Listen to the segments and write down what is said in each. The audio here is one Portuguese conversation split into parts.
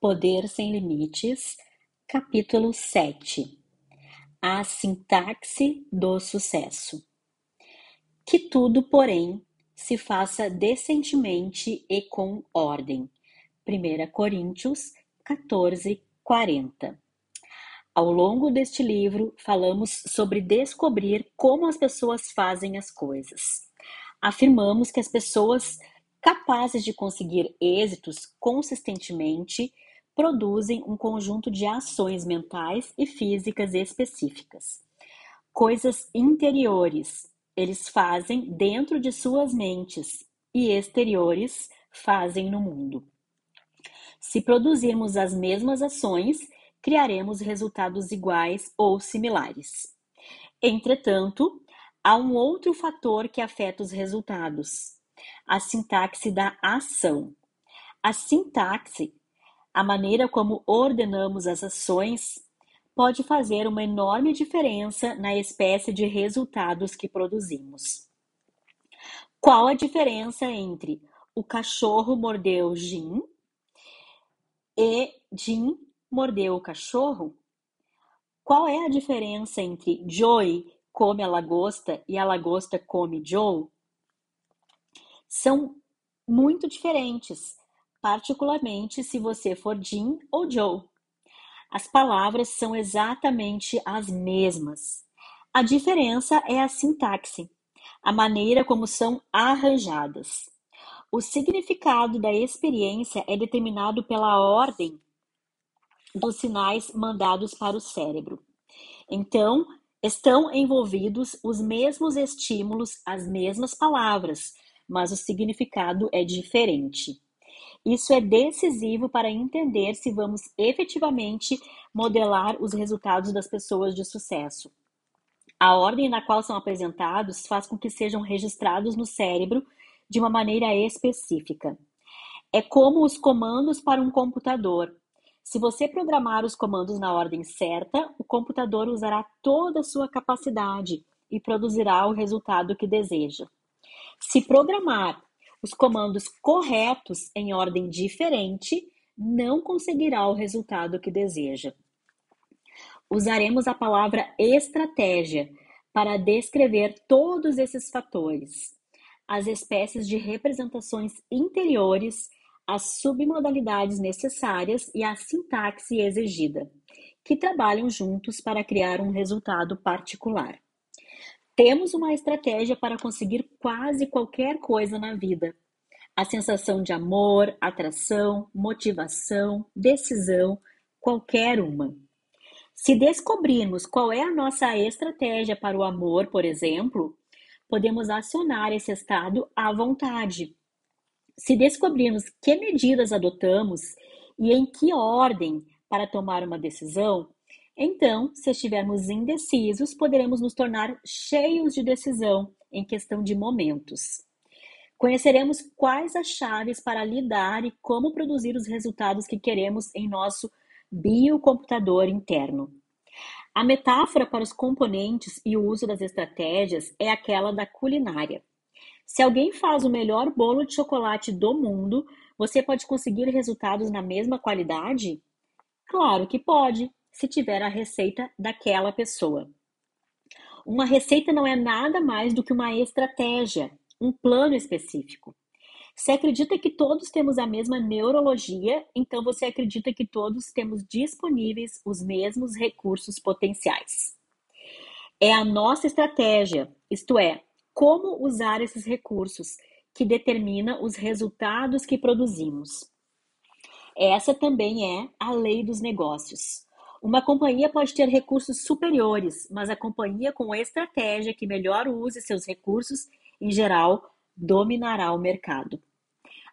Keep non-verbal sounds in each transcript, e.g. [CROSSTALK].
Poder Sem Limites, capítulo 7 A sintaxe do sucesso. Que tudo, porém, se faça decentemente e com ordem. 1 Coríntios 14, 40. Ao longo deste livro, falamos sobre descobrir como as pessoas fazem as coisas. Afirmamos que as pessoas capazes de conseguir êxitos consistentemente produzem um conjunto de ações mentais e físicas específicas. Coisas interiores eles fazem dentro de suas mentes e exteriores fazem no mundo. Se produzirmos as mesmas ações, criaremos resultados iguais ou similares. Entretanto, há um outro fator que afeta os resultados: a sintaxe da ação. A sintaxe a maneira como ordenamos as ações pode fazer uma enorme diferença na espécie de resultados que produzimos. Qual a diferença entre o cachorro mordeu Jim e Jim mordeu o cachorro? Qual é a diferença entre Joey come a lagosta e a lagosta come Joe? São muito diferentes particularmente se você for Jim ou Joe. As palavras são exatamente as mesmas. A diferença é a sintaxe, a maneira como são arranjadas. O significado da experiência é determinado pela ordem dos sinais mandados para o cérebro. Então, estão envolvidos os mesmos estímulos, as mesmas palavras, mas o significado é diferente. Isso é decisivo para entender se vamos efetivamente modelar os resultados das pessoas de sucesso. A ordem na qual são apresentados faz com que sejam registrados no cérebro de uma maneira específica. É como os comandos para um computador. Se você programar os comandos na ordem certa, o computador usará toda a sua capacidade e produzirá o resultado que deseja. Se programar os comandos corretos em ordem diferente não conseguirá o resultado que deseja. Usaremos a palavra estratégia para descrever todos esses fatores, as espécies de representações interiores, as submodalidades necessárias e a sintaxe exigida, que trabalham juntos para criar um resultado particular. Temos uma estratégia para conseguir quase qualquer coisa na vida. A sensação de amor, atração, motivação, decisão, qualquer uma. Se descobrirmos qual é a nossa estratégia para o amor, por exemplo, podemos acionar esse estado à vontade. Se descobrirmos que medidas adotamos e em que ordem para tomar uma decisão, então, se estivermos indecisos, poderemos nos tornar cheios de decisão em questão de momentos. Conheceremos quais as chaves para lidar e como produzir os resultados que queremos em nosso biocomputador interno. A metáfora para os componentes e o uso das estratégias é aquela da culinária. Se alguém faz o melhor bolo de chocolate do mundo, você pode conseguir resultados na mesma qualidade? Claro que pode, se tiver a receita daquela pessoa. Uma receita não é nada mais do que uma estratégia, um plano específico. Se acredita que todos temos a mesma neurologia, então você acredita que todos temos disponíveis os mesmos recursos potenciais. É a nossa estratégia, isto é, como usar esses recursos, que determina os resultados que produzimos. Essa também é a lei dos negócios. Uma companhia pode ter recursos superiores, mas a companhia com estratégia que melhor use seus recursos, em geral, dominará o mercado.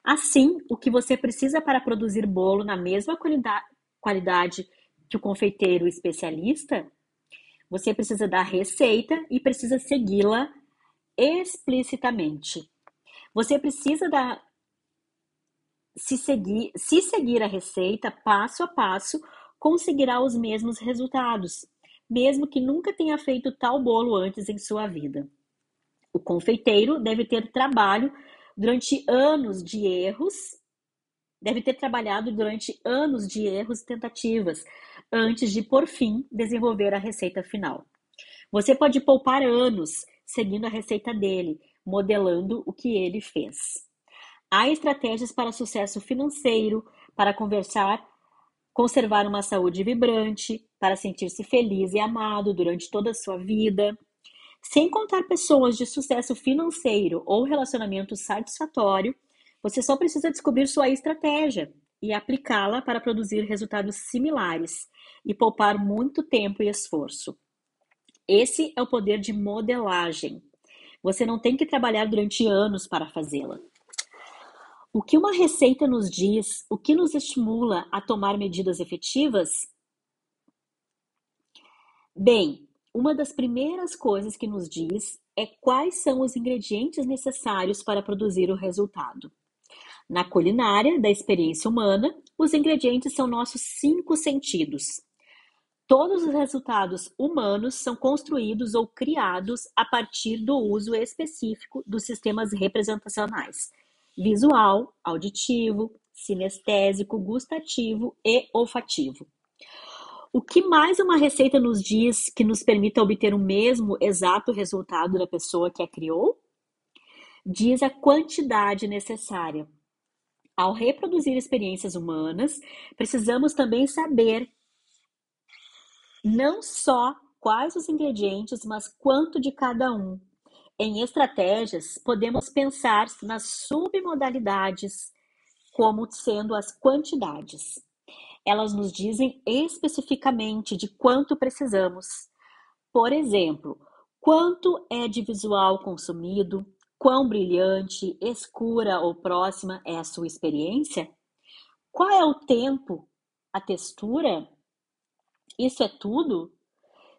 Assim, o que você precisa para produzir bolo na mesma qualidade que o confeiteiro especialista, você precisa da receita e precisa segui-la explicitamente. Você precisa da se seguir, se seguir a receita passo a passo, conseguirá os mesmos resultados, mesmo que nunca tenha feito tal bolo antes em sua vida. O confeiteiro deve ter trabalho durante anos de erros, deve ter trabalhado durante anos de erros e tentativas antes de, por fim, desenvolver a receita final. Você pode poupar anos seguindo a receita dele, modelando o que ele fez. Há estratégias para sucesso financeiro, para conversar, conservar uma saúde vibrante, para sentir-se feliz e amado durante toda a sua vida. Sem contar pessoas de sucesso financeiro ou relacionamento satisfatório, você só precisa descobrir sua estratégia e aplicá-la para produzir resultados similares e poupar muito tempo e esforço. Esse é o poder de modelagem. Você não tem que trabalhar durante anos para fazê-la. O que uma receita nos diz, o que nos estimula a tomar medidas efetivas? Bem, uma das primeiras coisas que nos diz é quais são os ingredientes necessários para produzir o resultado. Na culinária da experiência humana, os ingredientes são nossos cinco sentidos. Todos os resultados humanos são construídos ou criados a partir do uso específico dos sistemas representacionais visual, auditivo, sinestésico, gustativo e olfativo. O que mais uma receita nos diz que nos permita obter o mesmo exato resultado da pessoa que a criou? Diz a quantidade necessária. Ao reproduzir experiências humanas, precisamos também saber não só quais os ingredientes, mas quanto de cada um, em estratégias, podemos pensar nas submodalidades como sendo as quantidades. Elas nos dizem especificamente de quanto precisamos. Por exemplo, quanto é de visual consumido, quão brilhante, escura ou próxima é a sua experiência, qual é o tempo, a textura. Isso é tudo?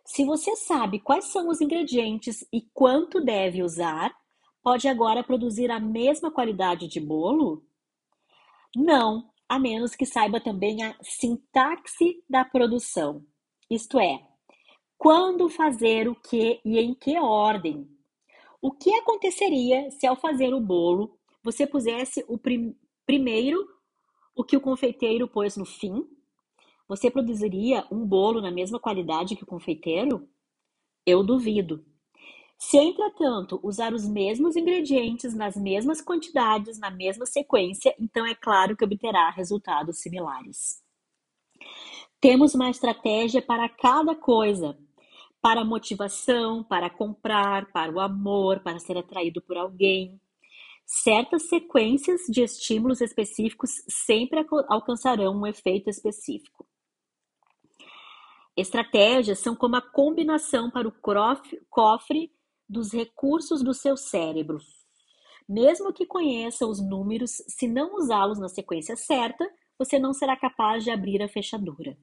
Se você sabe quais são os ingredientes e quanto deve usar, pode agora produzir a mesma qualidade de bolo? Não, a menos que saiba também a sintaxe da produção, isto é, quando fazer o que e em que ordem. O que aconteceria se, ao fazer o bolo, você pusesse o prim primeiro o que o confeiteiro pôs no fim? Você produziria um bolo na mesma qualidade que o confeiteiro? Eu duvido. Se, entretanto, usar os mesmos ingredientes nas mesmas quantidades, na mesma sequência, então é claro que obterá resultados similares. Temos uma estratégia para cada coisa: para motivação, para comprar, para o amor, para ser atraído por alguém. Certas sequências de estímulos específicos sempre alcançarão um efeito específico. Estratégias são como a combinação para o cofre dos recursos do seu cérebro. Mesmo que conheça os números, se não usá-los na sequência certa, você não será capaz de abrir a fechadura.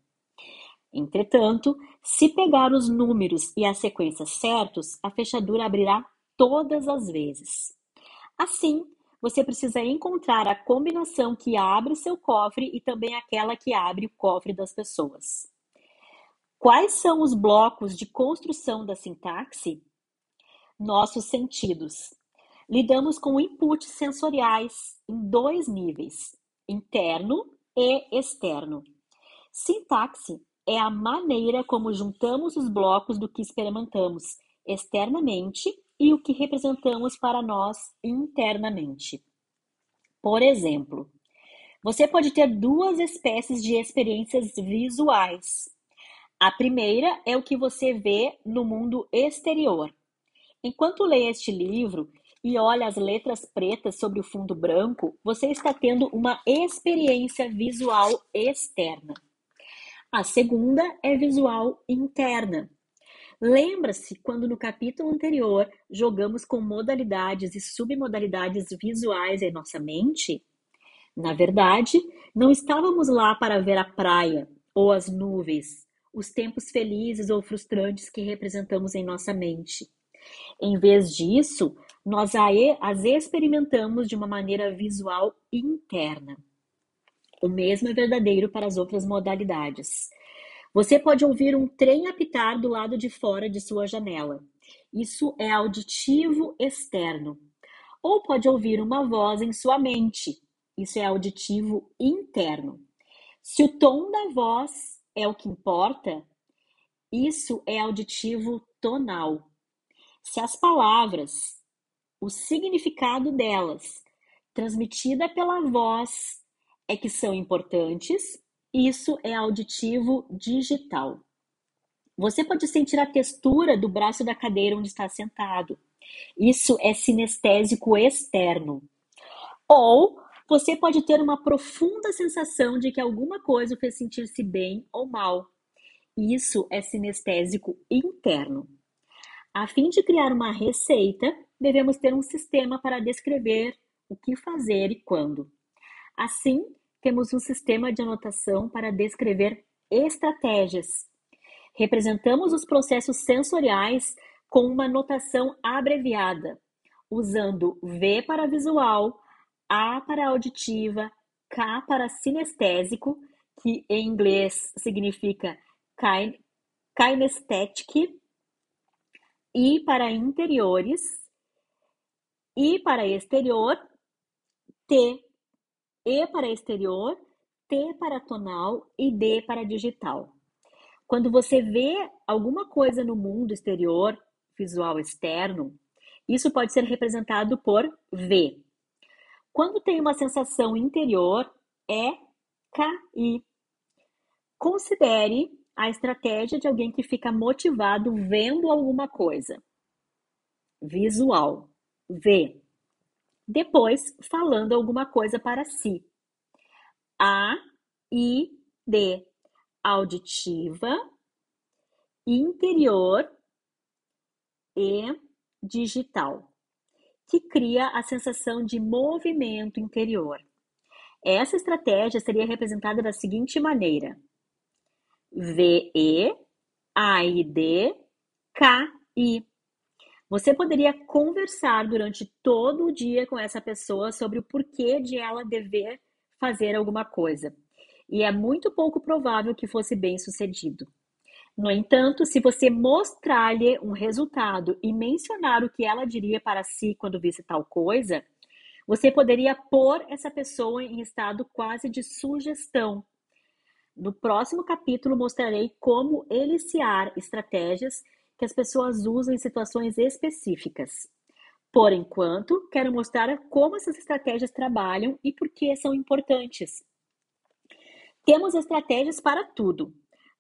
Entretanto, se pegar os números e as sequências certos, a fechadura abrirá todas as vezes. Assim, você precisa encontrar a combinação que abre seu cofre e também aquela que abre o cofre das pessoas. Quais são os blocos de construção da sintaxe? Nossos sentidos. Lidamos com inputs sensoriais em dois níveis, interno e externo. Sintaxe é a maneira como juntamos os blocos do que experimentamos externamente e o que representamos para nós internamente. Por exemplo, você pode ter duas espécies de experiências visuais a primeira é o que você vê no mundo exterior. Enquanto lê este livro e olha as letras pretas sobre o fundo branco, você está tendo uma experiência visual externa. A segunda é visual interna. Lembra-se quando no capítulo anterior jogamos com modalidades e submodalidades visuais em nossa mente? Na verdade, não estávamos lá para ver a praia ou as nuvens, os tempos felizes ou frustrantes que representamos em nossa mente. Em vez disso, nós as experimentamos de uma maneira visual interna. O mesmo é verdadeiro para as outras modalidades. Você pode ouvir um trem apitar do lado de fora de sua janela. Isso é auditivo externo. Ou pode ouvir uma voz em sua mente. isso é auditivo interno. Se o tom da voz é o que importa, isso é auditivo tonal. Se as palavras, o significado delas, transmitida pela voz, é que são importantes, isso é auditivo digital. Você pode sentir a textura do braço da cadeira onde está sentado. Isso é sinestésico externo. Ou você pode ter uma profunda sensação de que alguma coisa fez sentir-se bem ou mal. Isso é sinestésico interno. A fim de criar uma receita, devemos ter um sistema para descrever o que fazer e quando. Assim, temos um sistema de anotação para descrever estratégias. Representamos os processos sensoriais com uma notação abreviada, usando V para visual, A para auditiva, K para sinestésico, que em inglês significa kinesthetic, I para interiores, I para exterior, T, E para exterior, T para tonal e D para digital. Quando você vê alguma coisa no mundo exterior, visual externo, isso pode ser representado por V. Quando tem uma sensação interior, é KI. Considere a estratégia de alguém que fica motivado vendo alguma coisa. Visual, V. Depois, falando alguma coisa para si. A, I, D. Auditiva, interior e digital, que cria a sensação de movimento interior. Essa estratégia seria representada da seguinte maneira: VE, AID, KI. Você poderia conversar durante todo o dia com essa pessoa sobre o porquê de ela dever fazer alguma coisa. E é muito pouco provável que fosse bem sucedido. No entanto, se você mostrar-lhe um resultado e mencionar o que ela diria para si quando visse tal coisa, você poderia pôr essa pessoa em estado quase de sugestão. No próximo capítulo mostrarei como eliciar estratégias que as pessoas usam em situações específicas. Por enquanto, quero mostrar como essas estratégias trabalham e por que são importantes. Temos estratégias para tudo,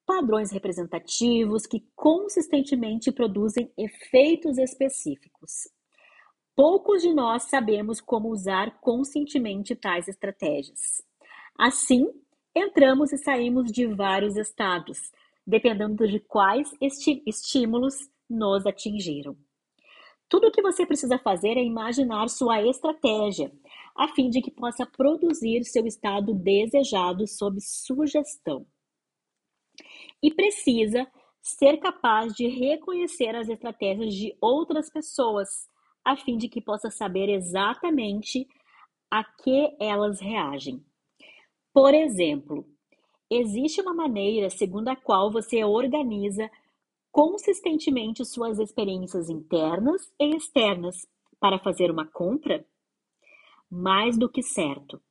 padrões representativos que consistentemente produzem efeitos específicos. Poucos de nós sabemos como usar conscientemente tais estratégias. Assim, entramos e saímos de vários estados, dependendo de quais estímulos nos atingiram. Tudo o que você precisa fazer é imaginar sua estratégia, a fim de que possa produzir seu estado desejado sob sugestão e precisa ser capaz de reconhecer as estratégias de outras pessoas, a fim de que possa saber exatamente a que elas reagem. Por exemplo, existe uma maneira segundo a qual você organiza consistentemente suas experiências internas e externas para fazer uma compra? Mais do que certo.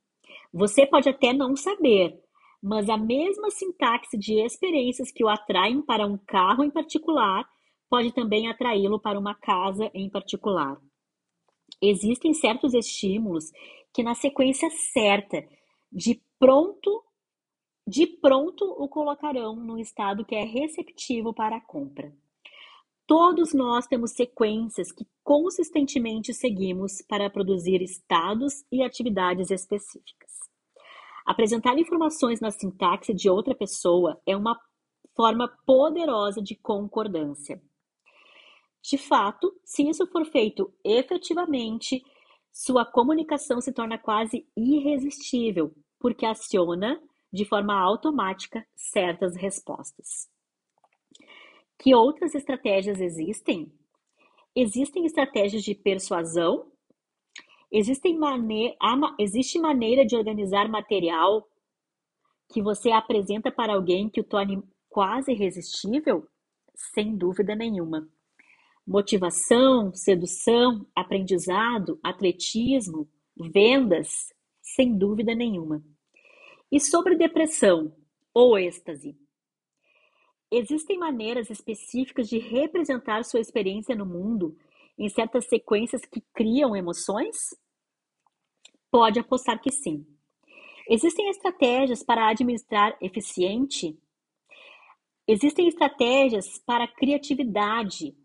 Você pode até não saber, mas a mesma sintaxe de experiências que o atraem para um carro em particular pode também atraí-lo para uma casa em particular. Existem certos estímulos que, na sequência certa, de pronto, de pronto o colocarão no estado que é receptivo para a compra. Todos nós temos sequências que consistentemente seguimos para produzir estados e atividades específicas. Apresentar informações na sintaxe de outra pessoa é uma forma poderosa de concordância. De fato, se isso for feito efetivamente, sua comunicação se torna quase irresistível, porque aciona de forma automática certas respostas. Que outras estratégias existem? Existem estratégias de persuasão Existem mane existe maneira de organizar material que você apresenta para alguém que o torne quase irresistível? Sem dúvida nenhuma. Motivação, sedução, aprendizado, atletismo, vendas, sem dúvida nenhuma. E sobre depressão ou êxtase? Existem maneiras específicas de representar sua experiência no mundo em certas sequências que criam emoções? Pode apostar que sim. Existem estratégias para administrar eficiente? Existem estratégias para criatividade.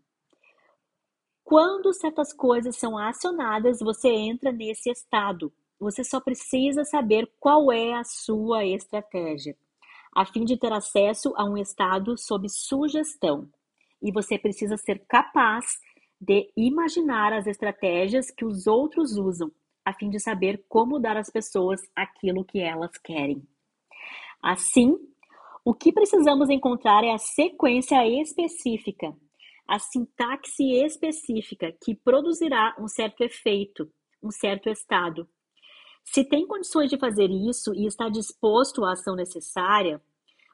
Quando certas coisas são acionadas, você entra nesse estado. Você só precisa saber qual é a sua estratégia a fim de ter acesso a um estado sob sugestão. E você precisa ser capaz de imaginar as estratégias que os outros usam, a fim de saber como dar às pessoas aquilo que elas querem. Assim, o que precisamos encontrar é a sequência específica, a sintaxe específica que produzirá um certo efeito, um certo estado, se tem condições de fazer isso e está disposto à ação necessária,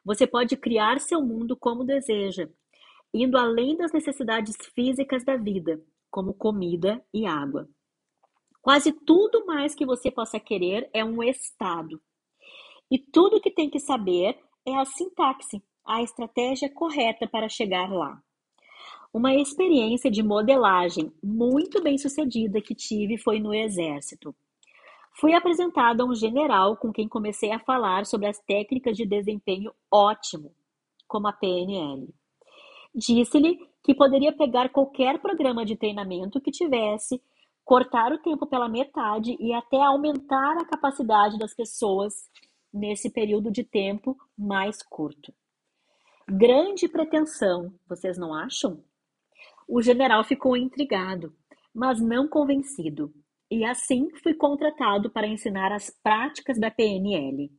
você pode criar seu mundo como deseja, indo além das necessidades físicas da vida, como comida e água. Quase tudo mais que você possa querer é um estado. E tudo que tem que saber é a sintaxe, a estratégia correta para chegar lá. Uma experiência de modelagem muito bem sucedida que tive foi no Exército. Fui apresentado a um general com quem comecei a falar sobre as técnicas de desempenho ótimo, como a PNL. Disse-lhe que poderia pegar qualquer programa de treinamento que tivesse, cortar o tempo pela metade e até aumentar a capacidade das pessoas nesse período de tempo mais curto. Grande pretensão, vocês não acham? O general ficou intrigado, mas não convencido e assim fui contratado para ensinar as práticas da PNL.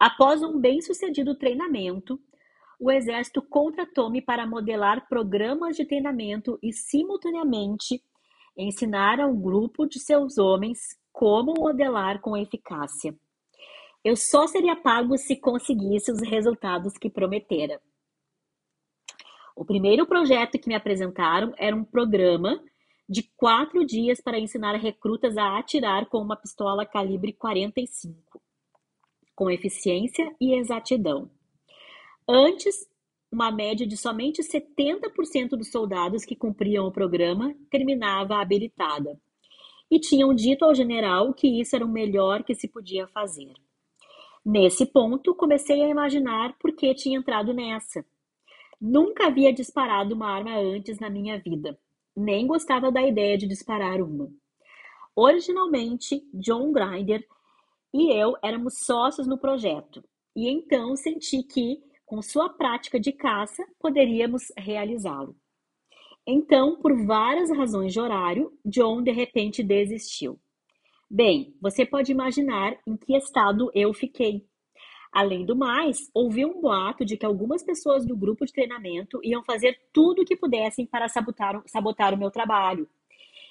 Após um bem-sucedido treinamento, o Exército contratou-me para modelar programas de treinamento e, simultaneamente, ensinar ao grupo de seus homens como modelar com eficácia. Eu só seria pago se conseguisse os resultados que prometera. O primeiro projeto que me apresentaram era um programa de quatro dias para ensinar recrutas a atirar com uma pistola calibre 45, com eficiência e exatidão. Antes, uma média de somente 70% dos soldados que cumpriam o programa terminava habilitada. E tinham dito ao general que isso era o melhor que se podia fazer. Nesse ponto, comecei a imaginar por que tinha entrado nessa. Nunca havia disparado uma arma antes na minha vida nem gostava da ideia de disparar uma. Originalmente, John Grinder e eu éramos sócios no projeto, e então senti que, com sua prática de caça, poderíamos realizá-lo. Então, por várias razões de horário, John de repente desistiu. Bem, você pode imaginar em que estado eu fiquei. Além do mais, ouvi um boato de que algumas pessoas do grupo de treinamento iam fazer tudo o que pudessem para sabotar, sabotar o meu trabalho,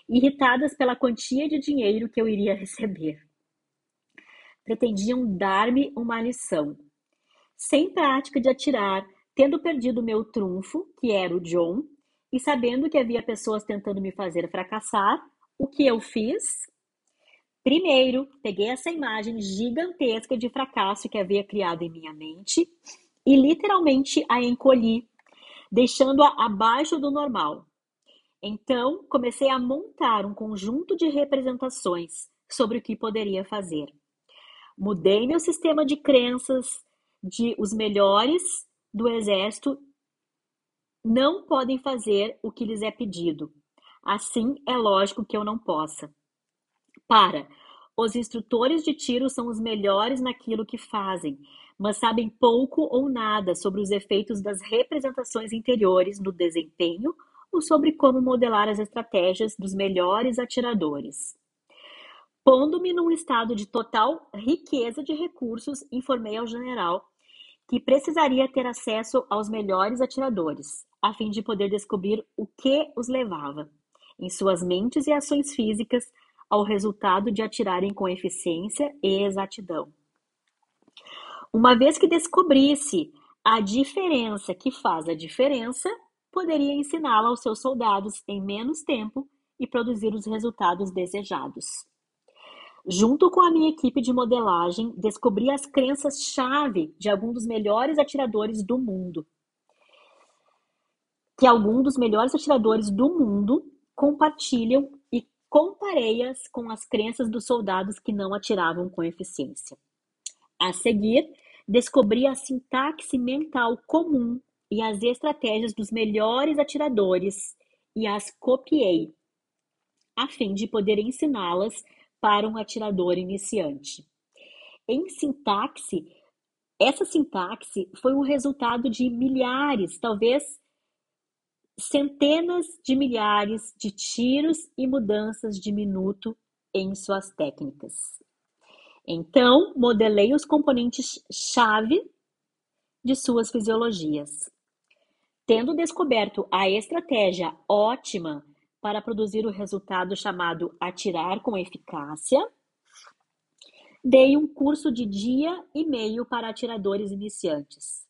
irritadas pela quantia de dinheiro que eu iria [LAUGHS] receber. Pretendiam dar-me uma lição. Sem prática de atirar, tendo perdido meu trunfo, que era o John, e sabendo que havia pessoas tentando me fazer fracassar, o que eu fiz? Primeiro, peguei essa imagem gigantesca de fracasso que havia criado em minha mente e literalmente a encolhi, deixando-a abaixo do normal. Então, comecei a montar um conjunto de representações sobre o que poderia fazer. Mudei meu sistema de crenças de os melhores do exército não podem fazer o que lhes é pedido. Assim, é lógico que eu não possa. Para, os instrutores de tiro são os melhores naquilo que fazem, mas sabem pouco ou nada sobre os efeitos das representações interiores no desempenho ou sobre como modelar as estratégias dos melhores atiradores. Pondo-me num estado de total riqueza de recursos, informei ao general que precisaria ter acesso aos melhores atiradores, a fim de poder descobrir o que os levava, em suas mentes e ações físicas, ao resultado de atirarem com eficiência e exatidão. Uma vez que descobrisse a diferença que faz a diferença, poderia ensiná-la aos seus soldados em menos tempo e produzir os resultados desejados. Junto com a minha equipe de modelagem, descobri as crenças-chave de alguns dos melhores atiradores do mundo. Que alguns dos melhores atiradores do mundo compartilham e comparei-as com as crenças dos soldados que não atiravam com eficiência. A seguir, descobri a sintaxe mental comum e as estratégias dos melhores atiradores e as copiei, a fim de poder ensiná-las para um atirador iniciante. Em sintaxe, essa sintaxe foi o resultado de milhares, talvez centenas de milhares de tiros e mudanças de minuto em suas técnicas. Então, modelei os componentes-chave de suas fisiologias. Tendo descoberto a estratégia ótima para produzir o resultado chamado atirar com eficácia, dei um curso de dia e meio para atiradores iniciantes.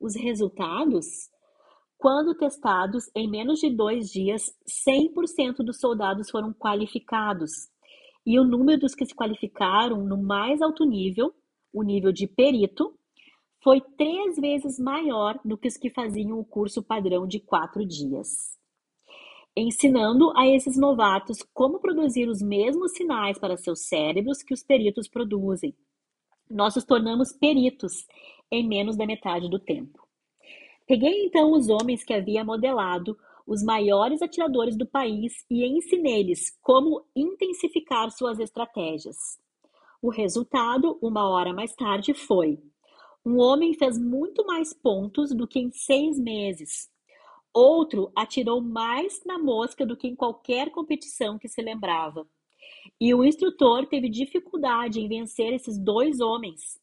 Os resultados, quando testados em menos de dois dias, 100% dos soldados foram qualificados e o número dos que se qualificaram no mais alto nível, o nível de perito, foi três vezes maior do que os que faziam o curso padrão de quatro dias. Ensinando a esses novatos como produzir os mesmos sinais para seus cérebros que os peritos produzem. Nós os tornamos peritos em menos da metade do tempo. Peguei então os homens que havia modelado os maiores atiradores do país e ensinei-lhes como intensificar suas estratégias. O resultado, uma hora mais tarde, foi: um homem fez muito mais pontos do que em seis meses. Outro atirou mais na mosca do que em qualquer competição que se lembrava. E o instrutor teve dificuldade em vencer esses dois homens.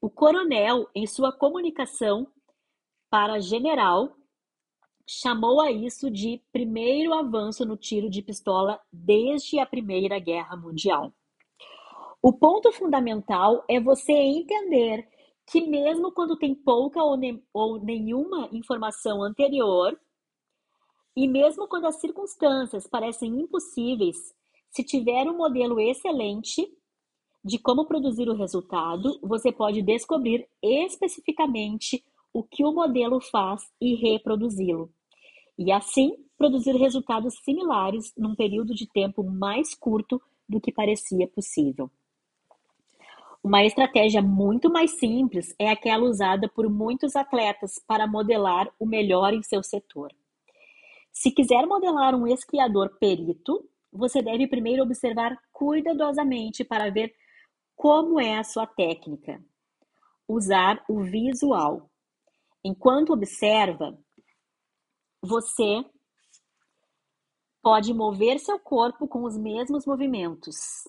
O coronel, em sua comunicação para general, chamou a isso de primeiro avanço no tiro de pistola desde a Primeira Guerra Mundial. O ponto fundamental é você entender que, mesmo quando tem pouca ou, ne ou nenhuma informação anterior, e mesmo quando as circunstâncias parecem impossíveis, se tiver um modelo excelente de como produzir o resultado, você pode descobrir especificamente o que o modelo faz e reproduzi-lo e assim produzir resultados similares num período de tempo mais curto do que parecia possível. Uma estratégia muito mais simples é aquela usada por muitos atletas para modelar o melhor em seu setor. Se quiser modelar um esquiador perito, você deve primeiro observar cuidadosamente para ver como é a sua técnica. Usar o visual. Enquanto observa, você pode mover seu corpo com os mesmos movimentos,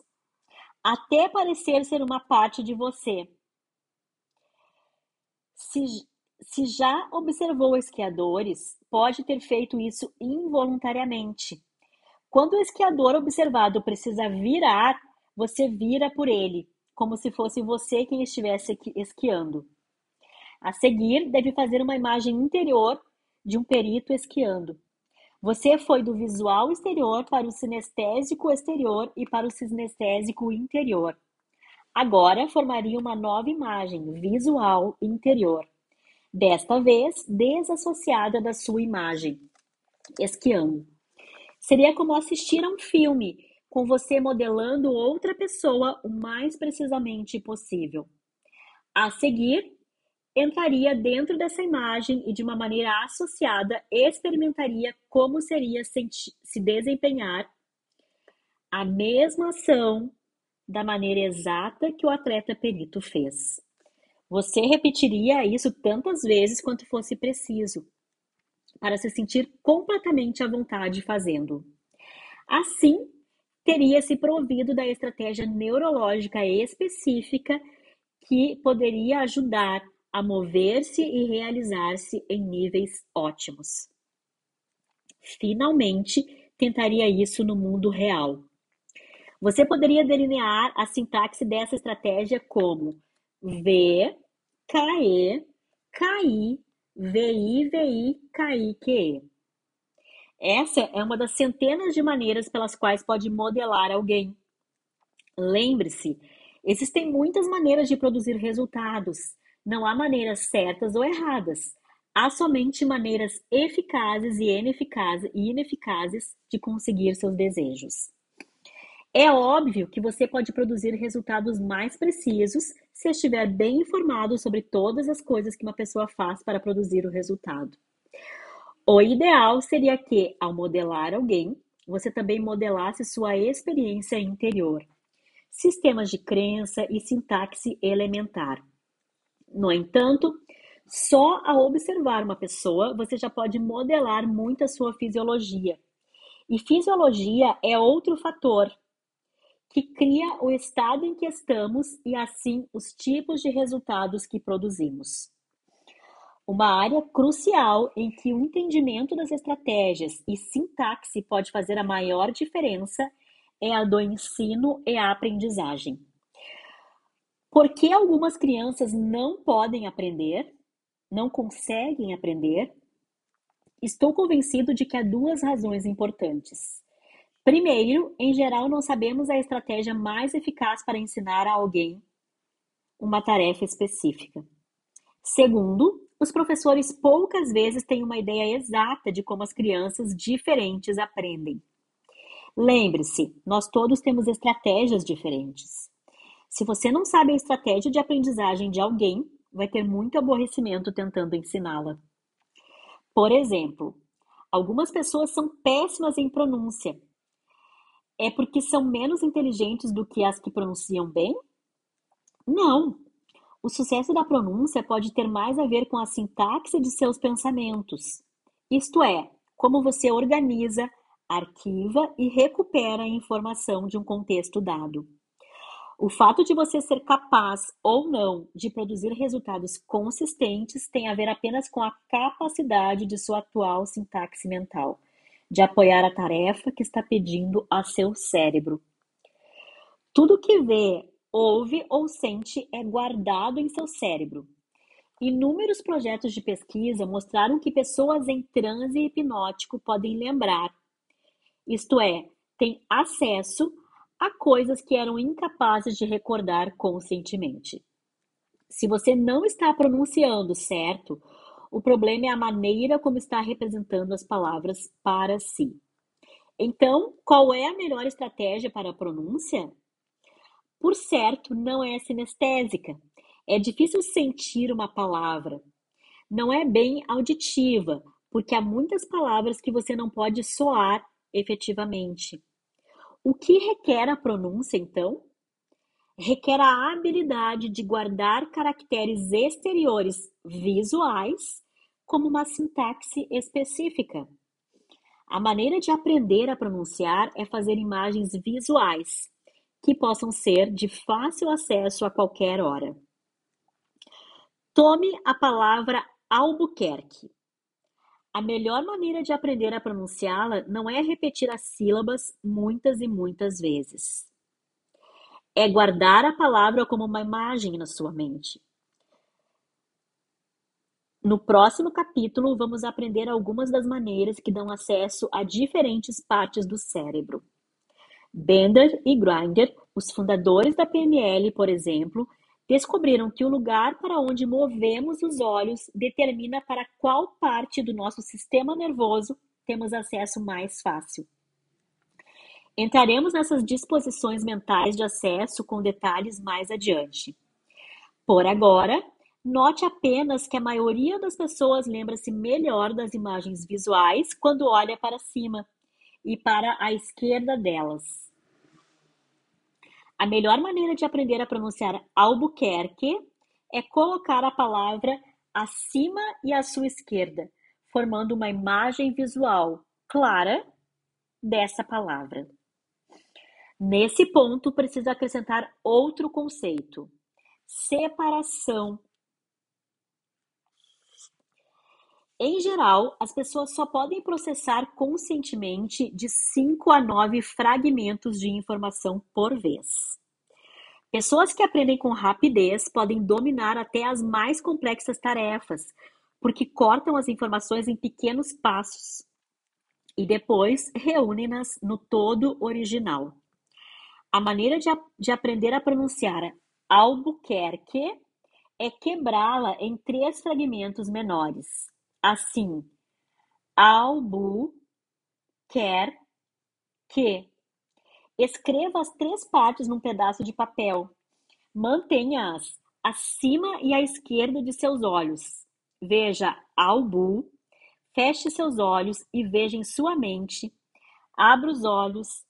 até parecer ser uma parte de você. Se, se já observou esquiadores, pode ter feito isso involuntariamente. Quando o esquiador observado precisa virar, você vira por ele, como se fosse você quem estivesse esquiando. A seguir, deve fazer uma imagem interior de um perito esquiando. Você foi do visual exterior para o sinestésico exterior e para o sinestésico interior. Agora formaria uma nova imagem visual interior, desta vez desassociada da sua imagem, esquiando. Seria como assistir a um filme, com você modelando outra pessoa o mais precisamente possível. A seguir, entraria dentro dessa imagem e, de uma maneira associada, experimentaria como seria se desempenhar a mesma ação da maneira exata que o atleta perito fez. Você repetiria isso tantas vezes quanto fosse preciso, para se sentir completamente à vontade fazendo. Assim, teria se provido da estratégia neurológica específica que poderia ajudar a mover-se e realizar-se em níveis ótimos. Finalmente, tentaria isso no mundo real. Você poderia delinear a sintaxe dessa estratégia como V, KE, KI, VI, VI, KI, QE. Essa é uma das centenas de maneiras pelas quais pode modelar alguém. Lembre-se, existem muitas maneiras de produzir resultados. Não há maneiras certas ou erradas. Há somente maneiras eficazes e ineficazes, de conseguir seus desejos. É óbvio que você pode produzir resultados mais precisos se estiver bem informado sobre todas as coisas que uma pessoa faz para produzir o resultado. O ideal seria que, ao modelar alguém, você também modelasse sua experiência interior, sistemas de crença e sintaxe elementar. No entanto, só ao observar uma pessoa, você já pode modelar muito a sua fisiologia. E fisiologia é outro fator que cria o estado em que estamos e assim os tipos de resultados que produzimos. Uma área crucial em que o entendimento das estratégias e sintaxe pode fazer a maior diferença é a do ensino e a aprendizagem. Por que algumas crianças não podem aprender, não conseguem aprender? Estou convencido de que há duas razões importantes. Primeiro, em geral, não sabemos a estratégia mais eficaz para ensinar a alguém uma tarefa específica. Segundo, os professores poucas vezes têm uma ideia exata de como as crianças diferentes aprendem. Lembre-se, nós todos temos estratégias diferentes. Se você não sabe a estratégia de aprendizagem de alguém, vai ter muito aborrecimento tentando ensiná-la. Por exemplo, algumas pessoas são péssimas em pronúncia. É porque são menos inteligentes do que as que pronunciam bem? Não. O sucesso da pronúncia pode ter mais a ver com a sintaxe de seus pensamentos. Isto é, como você organiza, arquiva e recupera a informação de um contexto dado. O fato de você ser capaz ou não de produzir resultados consistentes tem a ver apenas com a capacidade de sua atual sintaxe mental, de apoiar a tarefa que está pedindo a seu cérebro. Tudo que vê, ouve ou sente é guardado em seu cérebro. Inúmeros projetos de pesquisa mostraram que pessoas em transe hipnótico podem lembrar isto é, tem acesso a coisas que eram incapazes de recordar conscientemente. Se você não está pronunciando certo, o problema é a maneira como está representando as palavras para si. Então, qual é a melhor estratégia para a pronúncia? Por certo, não é sinestésica. É difícil sentir uma palavra. Não é bem auditiva, porque há muitas palavras que você não pode soar efetivamente. O que requer a pronúncia, então? Requer a habilidade de guardar caracteres exteriores visuais como uma sintaxe específica. A maneira de aprender a pronunciar é fazer imagens visuais, que possam ser de fácil acesso a qualquer hora. Tome a palavra Albuquerque. A melhor maneira de aprender a pronunciá-la não é repetir as sílabas muitas e muitas vezes. É guardar a palavra como uma imagem na sua mente. No próximo capítulo, vamos aprender algumas das maneiras que dão acesso a diferentes partes do cérebro. Bender e Grinder, os fundadores da PNL, por exemplo, descobriram que o lugar para onde movemos os olhos determina para qual parte do nosso sistema nervoso temos acesso mais fácil. Entraremos nessas disposições mentais de acesso com detalhes mais adiante. Por agora, note apenas que a maioria das pessoas lembra-se melhor das imagens visuais quando olha para cima e para a esquerda delas. A melhor maneira de aprender a pronunciar Albuquerque é colocar a palavra acima e à sua esquerda, formando uma imagem visual clara dessa palavra. Nesse ponto, preciso acrescentar outro conceito: separação Em geral, as pessoas só podem processar conscientemente de 5 a 9 fragmentos de informação por vez. Pessoas que aprendem com rapidez podem dominar até as mais complexas tarefas, porque cortam as informações em pequenos passos e depois reúnem-nas no todo original. A maneira de, de aprender a pronunciar Albuquerque é quebrá-la em três fragmentos menores. Assim, albu, quer, que. Escreva as três partes num pedaço de papel. Mantenha-as acima e à esquerda de seus olhos. Veja albu, feche seus olhos e veja em sua mente. Abra os olhos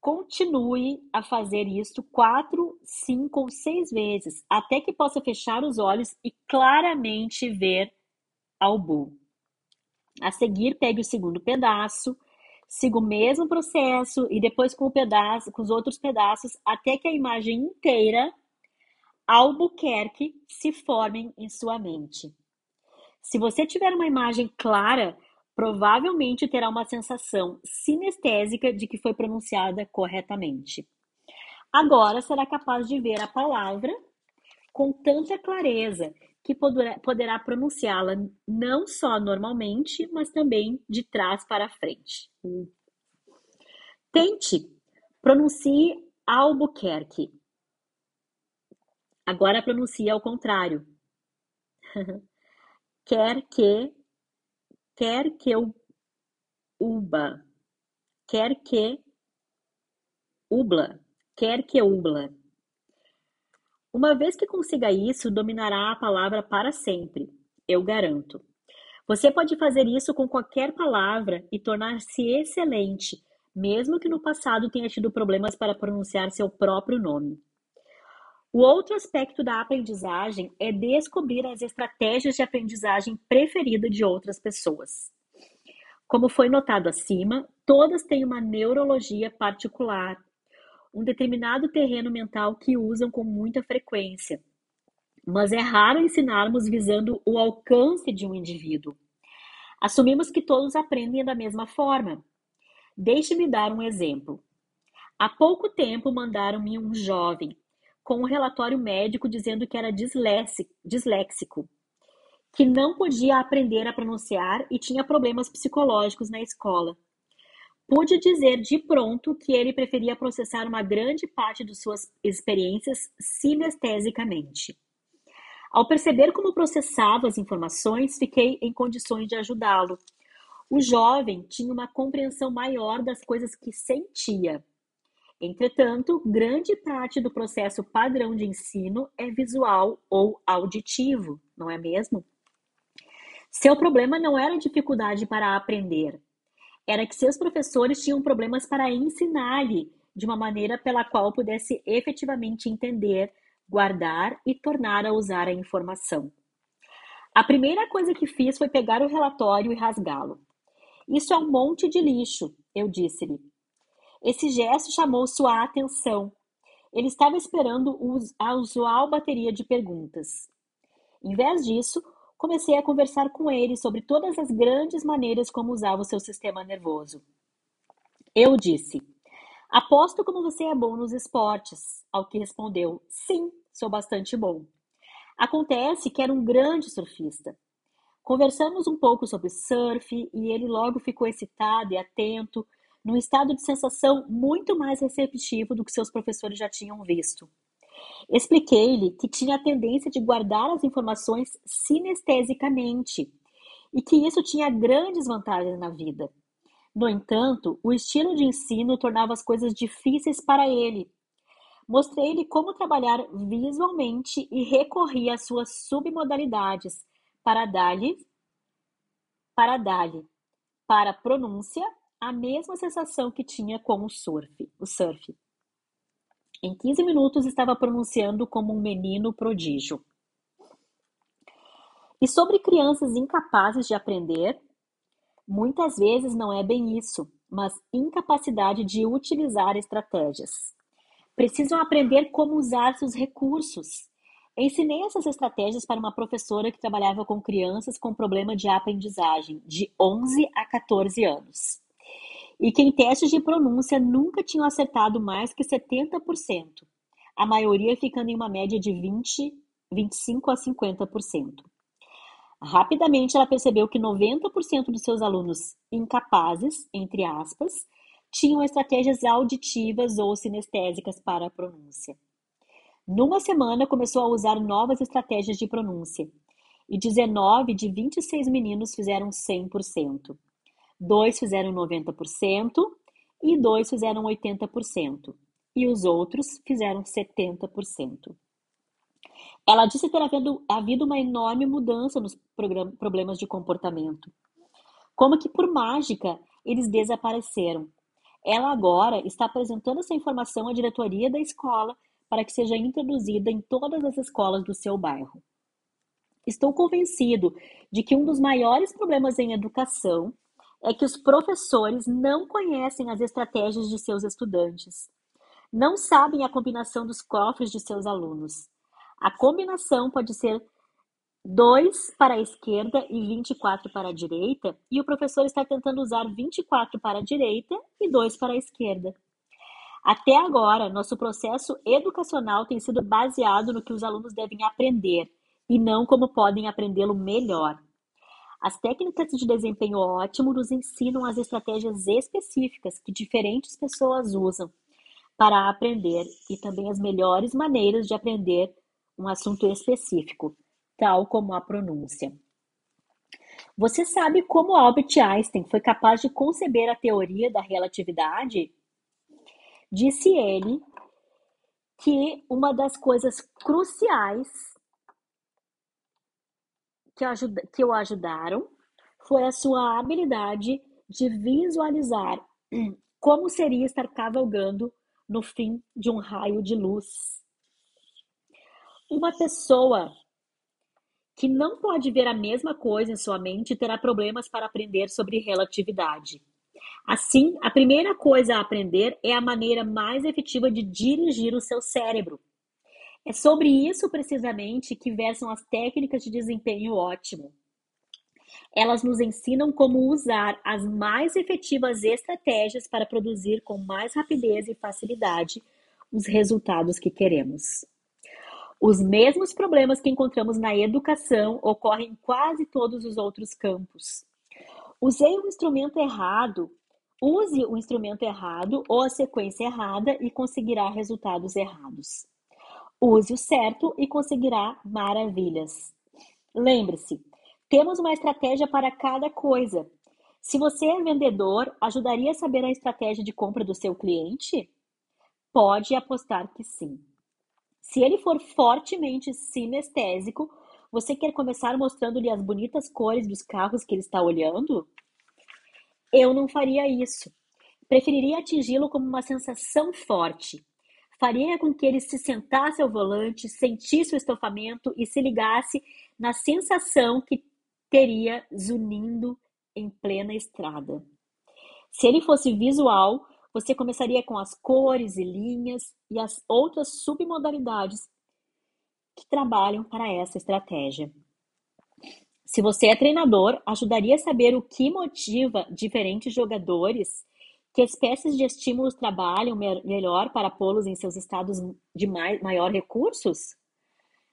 Continue a fazer isto quatro, cinco ou seis vezes, até que possa fechar os olhos e claramente ver ao bull. A seguir, pegue o segundo pedaço, siga o mesmo processo e depois com o pedaço, com os outros pedaços, até que a imagem inteira Albuquerque se formem em sua mente. Se você tiver uma imagem clara, provavelmente terá uma sensação sinestésica de que foi pronunciada corretamente. Agora será capaz de ver a palavra com tanta clareza que poderá, pronunciá-la não só normalmente, mas também de trás para frente. Tente, pronuncie Albuquerque. Agora pronuncie ao contrário. [LAUGHS] Quer que quer que eu uba, quer que ubla, quer que ubla. Uma vez que consiga isso, dominará a palavra para sempre, eu garanto. Você pode fazer isso com qualquer palavra e tornar-se excelente, mesmo que no passado tenha tido problemas para pronunciar seu próprio nome. O outro aspecto da aprendizagem é descobrir as estratégias de aprendizagem preferida de outras pessoas. Como foi notado acima, todas têm uma neurologia particular, um determinado terreno mental que usam com muita frequência. Mas é raro ensinarmos visando o alcance de um indivíduo. Assumimos que todos aprendem da mesma forma. Deixe-me dar um exemplo. Há pouco tempo mandaram-me um jovem com um relatório médico dizendo que era disléxico, que não podia aprender a pronunciar e tinha problemas psicológicos na escola. Pude dizer de pronto que ele preferia processar uma grande parte de suas experiências sinestesicamente. Ao perceber como processava as informações, fiquei em condições de ajudá-lo. O jovem tinha uma compreensão maior das coisas que sentia Entretanto, grande parte do processo padrão de ensino é visual ou auditivo, não é mesmo? Seu problema não era dificuldade para aprender, era que seus professores tinham problemas para ensinar-lhe de uma maneira pela qual pudesse efetivamente entender, guardar e tornar a usar a informação. A primeira coisa que fiz foi pegar o relatório e rasgá-lo. Isso é um monte de lixo, eu disse-lhe. Esse gesto chamou sua atenção. Ele estava esperando a usual bateria de perguntas. Em vez disso, comecei a conversar com ele sobre todas as grandes maneiras como usava o seu sistema nervoso. Eu disse: Aposto como você é bom nos esportes. Ao que respondeu: Sim, sou bastante bom. Acontece que era um grande surfista. Conversamos um pouco sobre surf e ele logo ficou excitado e atento num estado de sensação muito mais receptivo do que seus professores já tinham visto. Expliquei-lhe que tinha a tendência de guardar as informações sinestesicamente e que isso tinha grandes vantagens na vida. No entanto, o estilo de ensino tornava as coisas difíceis para ele. Mostrei-lhe como trabalhar visualmente e recorri às suas submodalidades para dar-lhe para dar-lhe para pronúncia a mesma sensação que tinha com o surf. O surf. Em 15 minutos estava pronunciando como um menino prodígio. E sobre crianças incapazes de aprender, muitas vezes não é bem isso, mas incapacidade de utilizar estratégias. Precisam aprender como usar seus recursos. Ensinei essas estratégias para uma professora que trabalhava com crianças com problema de aprendizagem, de 11 a 14 anos e que em testes de pronúncia nunca tinham acertado mais que 70%, a maioria ficando em uma média de 20, 25 a 50%. Rapidamente ela percebeu que 90% dos seus alunos incapazes, entre aspas, tinham estratégias auditivas ou sinestésicas para a pronúncia. Numa semana, começou a usar novas estratégias de pronúncia, e 19 de 26 meninos fizeram 100%. Dois fizeram 90% e dois fizeram 80%, e os outros fizeram 70%. Ela disse ter havido, uma enorme mudança nos problemas de comportamento. Como que por mágica eles desapareceram. Ela agora está apresentando essa informação à diretoria da escola para que seja introduzida em todas as escolas do seu bairro. Estou convencido de que um dos maiores problemas em educação é que os professores não conhecem as estratégias de seus estudantes, não sabem a combinação dos cofres de seus alunos. A combinação pode ser 2 para a esquerda e 24 para a direita, e o professor está tentando usar 24 para a direita e 2 para a esquerda. Até agora, nosso processo educacional tem sido baseado no que os alunos devem aprender e não como podem aprendê-lo melhor. As técnicas de desempenho ótimo nos ensinam as estratégias específicas que diferentes pessoas usam para aprender e também as melhores maneiras de aprender um assunto específico, tal como a pronúncia. Você sabe como Albert Einstein foi capaz de conceber a teoria da relatividade? Disse ele que uma das coisas cruciais que, ajuda, que o ajudaram foi a sua habilidade de visualizar [CLEARS THROAT] como seria estar cavalgando no fim de um raio de luz. Uma pessoa que não pode ver a mesma coisa em sua mente terá problemas para aprender sobre relatividade. Assim, a primeira coisa a aprender é a maneira mais efetiva de dirigir o seu cérebro. É sobre isso precisamente que versam as técnicas de desempenho ótimo. Elas nos ensinam como usar as mais efetivas estratégias para produzir com mais rapidez e facilidade os resultados que queremos. Os mesmos problemas que encontramos na educação ocorrem em quase todos os outros campos. Usei o instrumento errado Use o instrumento errado ou a sequência errada e conseguirá resultados errados. Use o certo e conseguirá maravilhas. Lembre-se, temos uma estratégia para cada coisa. Se você é vendedor, ajudaria a saber a estratégia de compra do seu cliente? Pode apostar que sim. Se ele for fortemente sinestésico, você quer começar mostrando-lhe as bonitas cores dos carros que ele está olhando? Eu não faria isso. Preferiria atingi-lo como uma sensação forte. Faria com que ele se sentasse ao volante, sentisse o estofamento e se ligasse na sensação que teria zunindo em plena estrada. Se ele fosse visual, você começaria com as cores e linhas e as outras submodalidades que trabalham para essa estratégia. Se você é treinador, ajudaria a saber o que motiva diferentes jogadores, que espécies de estímulos trabalham melhor para pô-los em seus estados de maior recursos?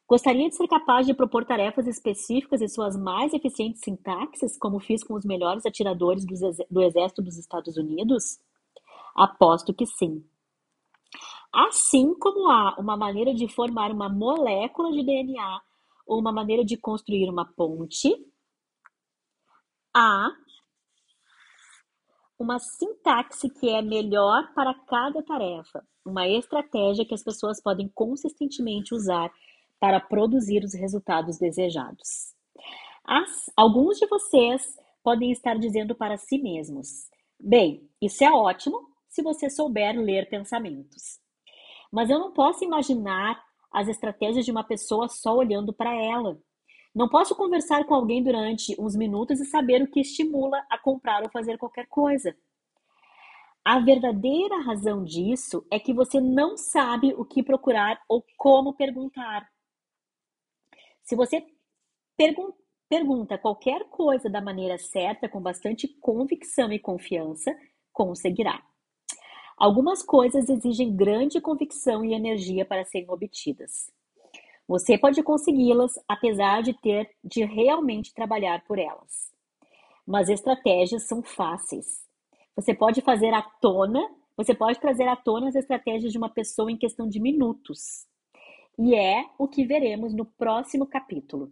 Gostaria de ser capaz de propor tarefas específicas e suas mais eficientes sintaxes, como fiz com os melhores atiradores do Exército dos Estados Unidos? Aposto que sim. Assim como há uma maneira de formar uma molécula de DNA ou uma maneira de construir uma ponte, há uma sintaxe que é melhor para cada tarefa, uma estratégia que as pessoas podem consistentemente usar para produzir os resultados desejados. As, alguns de vocês podem estar dizendo para si mesmos: bem, isso é ótimo se você souber ler pensamentos. Mas eu não posso imaginar as estratégias de uma pessoa só olhando para ela. Não posso conversar com alguém durante uns minutos e saber o que estimula a comprar ou fazer qualquer coisa. A verdadeira razão disso é que você não sabe o que procurar ou como perguntar. Se você pergun pergunta qualquer coisa da maneira certa, com bastante convicção e confiança, conseguirá. Algumas coisas exigem grande convicção e energia para serem obtidas. Você pode consegui-las apesar de ter de realmente trabalhar por elas. Mas estratégias são fáceis. Você pode fazer à tona, você pode trazer à tona as estratégias de uma pessoa em questão de minutos. E é o que veremos no próximo capítulo.